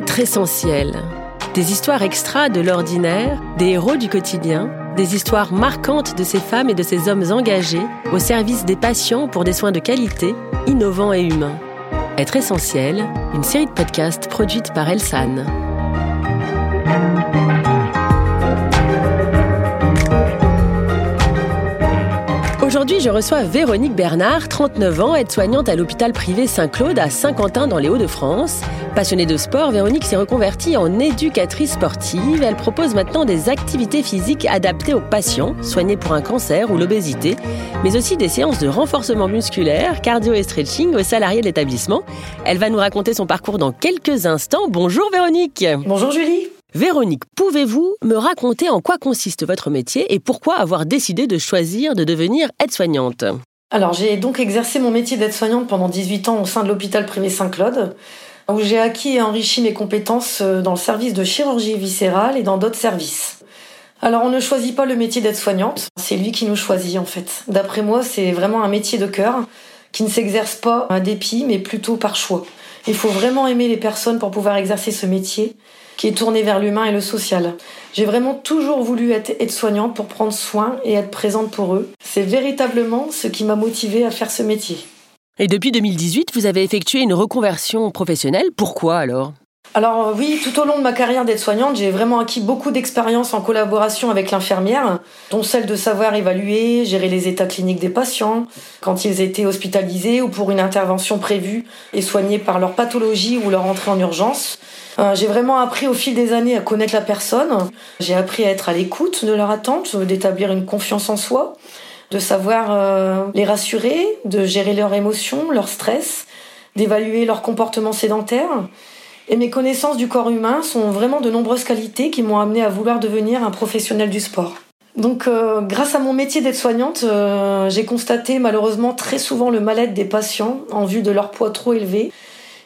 Être essentiel. Des histoires extra de l'ordinaire, des héros du quotidien, des histoires marquantes de ces femmes et de ces hommes engagés au service des patients pour des soins de qualité, innovants et humains. Être essentiel, une série de podcasts produite par Elsan. Aujourd'hui, je reçois Véronique Bernard, 39 ans, aide-soignante à l'hôpital privé Saint-Claude à Saint-Quentin dans les Hauts-de-France. Passionnée de sport, Véronique s'est reconvertie en éducatrice sportive. Elle propose maintenant des activités physiques adaptées aux patients soignés pour un cancer ou l'obésité, mais aussi des séances de renforcement musculaire, cardio et stretching aux salariés de l'établissement. Elle va nous raconter son parcours dans quelques instants. Bonjour Véronique. Bonjour Julie. Véronique, pouvez-vous me raconter en quoi consiste votre métier et pourquoi avoir décidé de choisir de devenir aide-soignante? Alors j'ai donc exercé mon métier d'aide-soignante pendant 18 ans au sein de l'hôpital privé Saint-Claude, où j'ai acquis et enrichi mes compétences euh, dans le service de chirurgie viscérale et dans d'autres services. Alors on ne choisit pas le métier d'aide-soignante, c'est lui qui nous choisit en fait. D'après moi, c'est vraiment un métier de cœur qui ne s'exerce pas à dépit, mais plutôt par choix. Il faut vraiment aimer les personnes pour pouvoir exercer ce métier qui est tournée vers l'humain et le social. J'ai vraiment toujours voulu être aide-soignante pour prendre soin et être présente pour eux. C'est véritablement ce qui m'a motivée à faire ce métier. Et depuis 2018, vous avez effectué une reconversion professionnelle. Pourquoi alors? Alors euh, oui, tout au long de ma carrière d'aide-soignante, j'ai vraiment acquis beaucoup d'expérience en collaboration avec l'infirmière, dont celle de savoir évaluer, gérer les états cliniques des patients, quand ils étaient hospitalisés ou pour une intervention prévue et soignés par leur pathologie ou leur entrée en urgence. Euh, j'ai vraiment appris au fil des années à connaître la personne. J'ai appris à être à l'écoute de leur attente, d'établir une confiance en soi, de savoir euh, les rassurer, de gérer leurs émotions, leur stress, d'évaluer leur comportement sédentaire. Et mes connaissances du corps humain sont vraiment de nombreuses qualités qui m'ont amené à vouloir devenir un professionnel du sport. Donc, euh, grâce à mon métier d'aide-soignante, j'ai constaté malheureusement très souvent le mal-être des patients en vue de leur poids trop élevé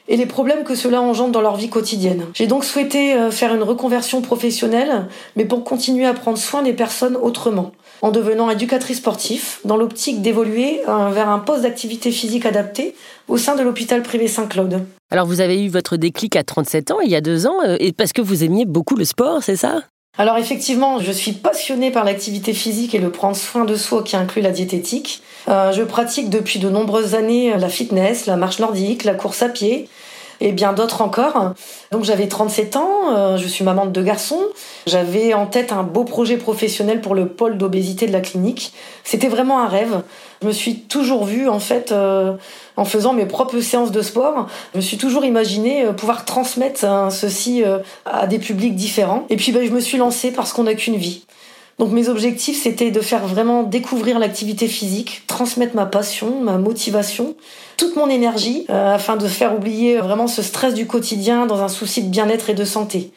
et les problèmes que cela engendre dans leur vie quotidienne. J'ai donc souhaité euh, faire une reconversion professionnelle, mais pour continuer à prendre soin des personnes autrement, en devenant éducatrice sportif, dans l'optique d'évoluer euh, vers un poste d'activité physique adapté au sein de l'hôpital privé Saint-Claude. Alors vous avez eu votre déclic à 37 ans, il y a deux ans, euh, et parce que vous aimiez beaucoup le sport, c'est ça? Alors effectivement, je suis passionnée par l'activité physique et le prendre soin de soi qui inclut la diététique. Euh, je pratique depuis de nombreuses années la fitness, la marche nordique, la course à pied et bien d'autres encore. Donc j'avais 37 ans, euh, je suis maman de deux garçons. J'avais en tête un beau projet professionnel pour le pôle d'obésité de la clinique. C'était vraiment un rêve. Je me suis toujours vue en fait euh, en faisant mes propres séances de sport. Je me suis toujours imaginé euh, pouvoir transmettre hein, ceci à des publics différents. Et puis ben, je me suis lancée parce qu'on n'a qu'une vie. Donc mes objectifs, c'était de faire vraiment découvrir l'activité physique, transmettre ma passion, ma motivation, toute mon énergie, euh, afin de faire oublier vraiment ce stress du quotidien dans un souci de bien-être et de santé.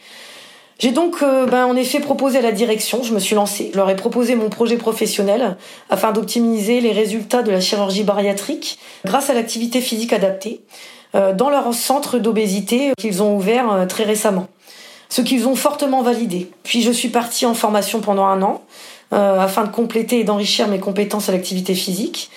J'ai donc euh, ben, en effet proposé à la direction, je me suis lancée, je leur ai proposé mon projet professionnel afin d'optimiser les résultats de la chirurgie bariatrique grâce à l'activité physique adaptée euh, dans leur centre d'obésité qu'ils ont ouvert très récemment ce qu'ils ont fortement validé. Puis je suis partie en formation pendant un an euh, afin de compléter et d'enrichir mes compétences à l'activité physique.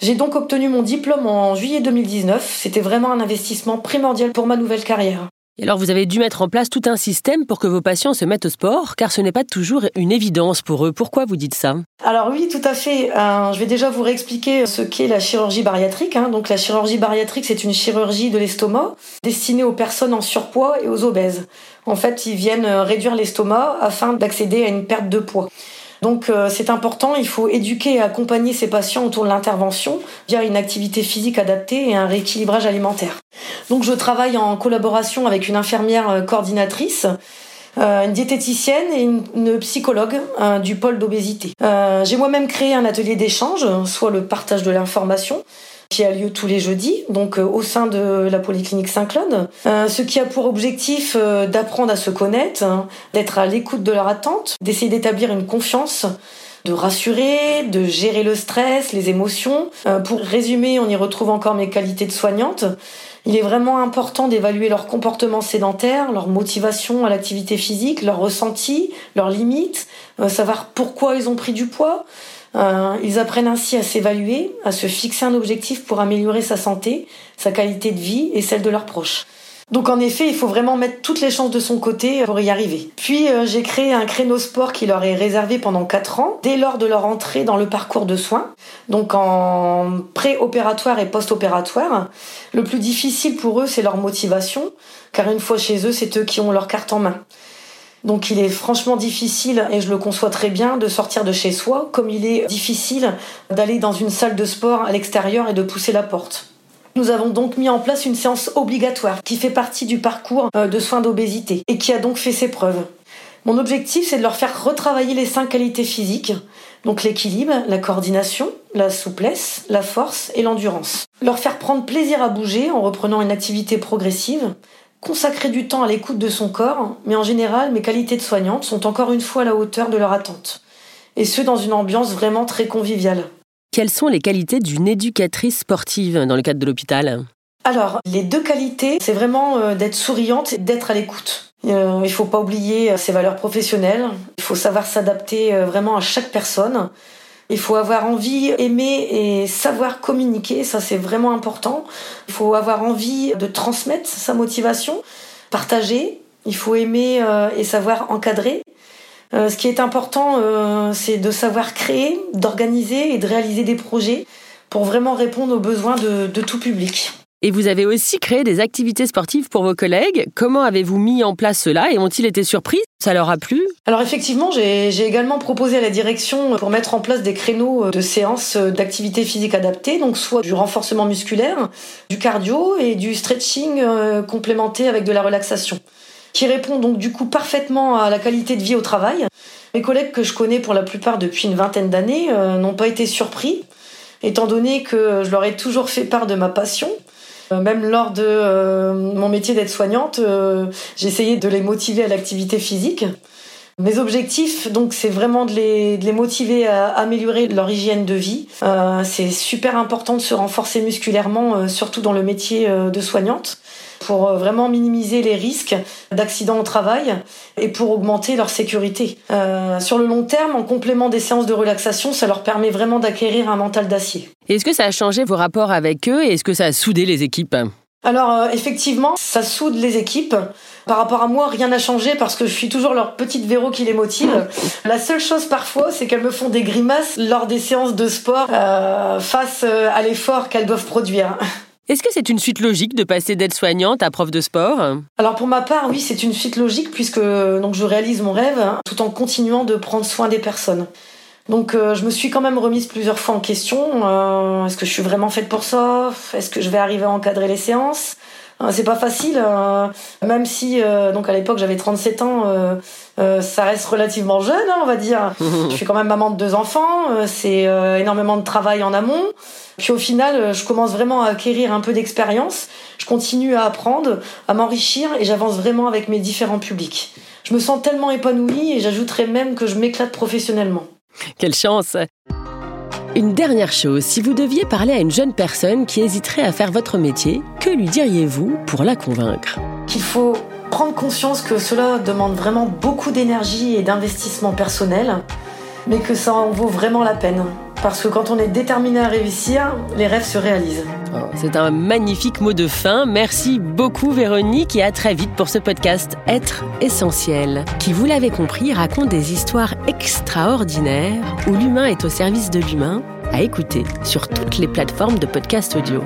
J'ai donc obtenu mon diplôme en juillet 2019. C'était vraiment un investissement primordial pour ma nouvelle carrière. Et alors vous avez dû mettre en place tout un système pour que vos patients se mettent au sport, car ce n'est pas toujours une évidence pour eux. Pourquoi vous dites ça? Alors oui, tout à fait. Euh, je vais déjà vous réexpliquer ce qu'est la chirurgie bariatrique. Hein. Donc la chirurgie bariatrique, c'est une chirurgie de l'estomac destinée aux personnes en surpoids et aux obèses. En fait, ils viennent réduire l'estomac afin d'accéder à une perte de poids. Donc euh, c'est important, il faut éduquer et accompagner ces patients autour de l'intervention via une activité physique adaptée et un rééquilibrage alimentaire. Donc je travaille en collaboration avec une infirmière euh, coordinatrice euh, une diététicienne et une, psychologue du pôle d'obésité. J'ai moi-même créé un atelier d'échange, soit le partage de l'information, qui a lieu tous les jeudis, donc euh, au sein de la polyclinique Saint-Claude. Euh, ce qui a pour objectif euh, d'apprendre à se connaître, hein, d'être à l'écoute de leur attente, d'essayer d'établir une confiance de rassurer, de gérer le stress, les émotions. pour résumer, on y retrouve encore mes qualités de soignante. Il est vraiment important d'évaluer leur comportement sédentaire, leur motivation à l'activité physique, leurs ressentis, leurs limites, savoir pourquoi ils ont pris du poids, euh, ils apprennent ainsi à s'évaluer, à se fixer un objectif pour améliorer sa santé, sa qualité de vie et celle de leurs proches. Donc en effet, il faut vraiment mettre toutes les chances de son côté pour y arriver. Puis euh, j'ai créé un créneau sport qui leur est réservé pendant 4 ans, dès lors de leur entrée dans le parcours de soins, donc en pré-opératoire et post-opératoire. Le plus difficile pour eux, c'est leur motivation, car une fois chez eux, c'est eux qui ont leur carte en main. Donc il est franchement difficile, et je le conçois très bien, de sortir de chez soi, comme il est difficile d'aller dans une salle de sport à l'extérieur et de pousser la porte. Nous avons donc mis en place une séance obligatoire qui fait partie du parcours euh, de soins d'obésité et qui a donc fait ses preuves. Mon objectif, c'est de leur faire retravailler les cinq qualités physiques, donc l'équilibre, la coordination, la souplesse, la force et l'endurance. Leur faire prendre plaisir à bouger en reprenant une activité progressive, consacrer du temps à l'écoute de son corps, mais en général, mes qualités de soignante sont encore une fois à la hauteur de leur attente. Et ce, dans une ambiance vraiment très conviviale. Quelles sont les qualités d'une éducatrice sportive dans le cadre de l'hôpital? Alors, les deux qualités, c'est vraiment euh, d'être souriante et d'être à l'écoute. Euh, il ne faut pas oublier euh, ses valeurs professionnelles. Il faut savoir s'adapter vraiment à chaque personne. Il faut avoir envie, aimer et savoir communiquer, ça c'est vraiment important. Il faut avoir envie de transmettre sa motivation, partager. Il faut aimer et savoir encadrer. Euh, ce qui est important, euh, c'est de savoir créer, d'organiser et de réaliser des projets pour vraiment répondre aux besoins de, tout public. Et vous avez aussi créé des activités sportives pour vos collègues. Comment avez-vous mis en place cela et ont-ils été surpris? Ça leur a plu? Alors effectivement, j'ai également proposé à la direction pour mettre en place des créneaux de séances d'activité physique adaptée, donc soit du renforcement musculaire, du cardio et du stretching euh, complémenté avec de la relaxation qui répond donc du coup parfaitement à la qualité de vie au travail. Mes collègues que je connais pour la plupart depuis une vingtaine d'années euh, n'ont pas été surpris, étant donné que je leur ai toujours fait part de ma passion. Euh, même lors de euh, mon métier d'être soignante, j'essayais de les motiver à l'activité physique. Mes objectifs, donc, c'est vraiment de les, motiver à améliorer leur hygiène de vie. c'est super important de se renforcer musculairement, surtout dans le métier de soignante pour euh, vraiment minimiser les risques d'accidents au travail et pour augmenter leur sécurité. Euh, sur le long terme, en complément des séances de relaxation, ça leur permet vraiment d'acquérir un mental d'acier. Est-ce que ça a changé vos rapports avec eux et est-ce que ça a soudé les équipes? Alors euh, effectivement, ça soude les équipes. Par rapport à moi, rien n'a changé parce que je suis toujours leur petite Véro qui les motive. La seule chose parfois, c'est qu'elles me font des grimaces lors des séances de sport face à l'effort qu'elles doivent produire. Est-ce que c'est une suite logique de passer d'aide-soignante à prof de sport? Alors pour ma part, oui, c'est une suite logique puisque donc je réalise mon rêve hein, tout en continuant de prendre soin des personnes. Donc euh, je me suis quand même remise plusieurs fois en question. Euh, est-ce que je suis vraiment faite pour ça? Est-ce que je vais arriver à encadrer les séances? Euh, C'est pas facile, même si donc à l'époque j'avais 37 ans, ça reste relativement jeune, hein, on va dire. je suis quand même maman de deux enfants, c'est énormément de travail en amont. Puis au final, euh, je commence vraiment à acquérir un peu d'expérience. Je continue à apprendre, à m'enrichir et j'avance vraiment avec mes différents publics. Je me sens tellement épanouie et j'ajouterais même que je m'éclate professionnellement. Quelle chance Une dernière chose, si vous deviez parler à une jeune personne qui hésiterait à faire votre métier, que lui diriez-vous pour la convaincre? Qu'il faut prendre conscience que cela demande vraiment beaucoup d'énergie et d'investissement personnel, mais que ça en vaut vraiment la peine. Parce que quand on est déterminé à réussir, les rêves se réalisent. Oh, c'est un magnifique mot de fin. Merci beaucoup Véronique et à très vite pour ce podcast Être essentiel, qui, vous l'avez compris, raconte des histoires extraordinaires où l'humain est au service de l'humain, à écouter sur toutes les plateformes de podcast audio.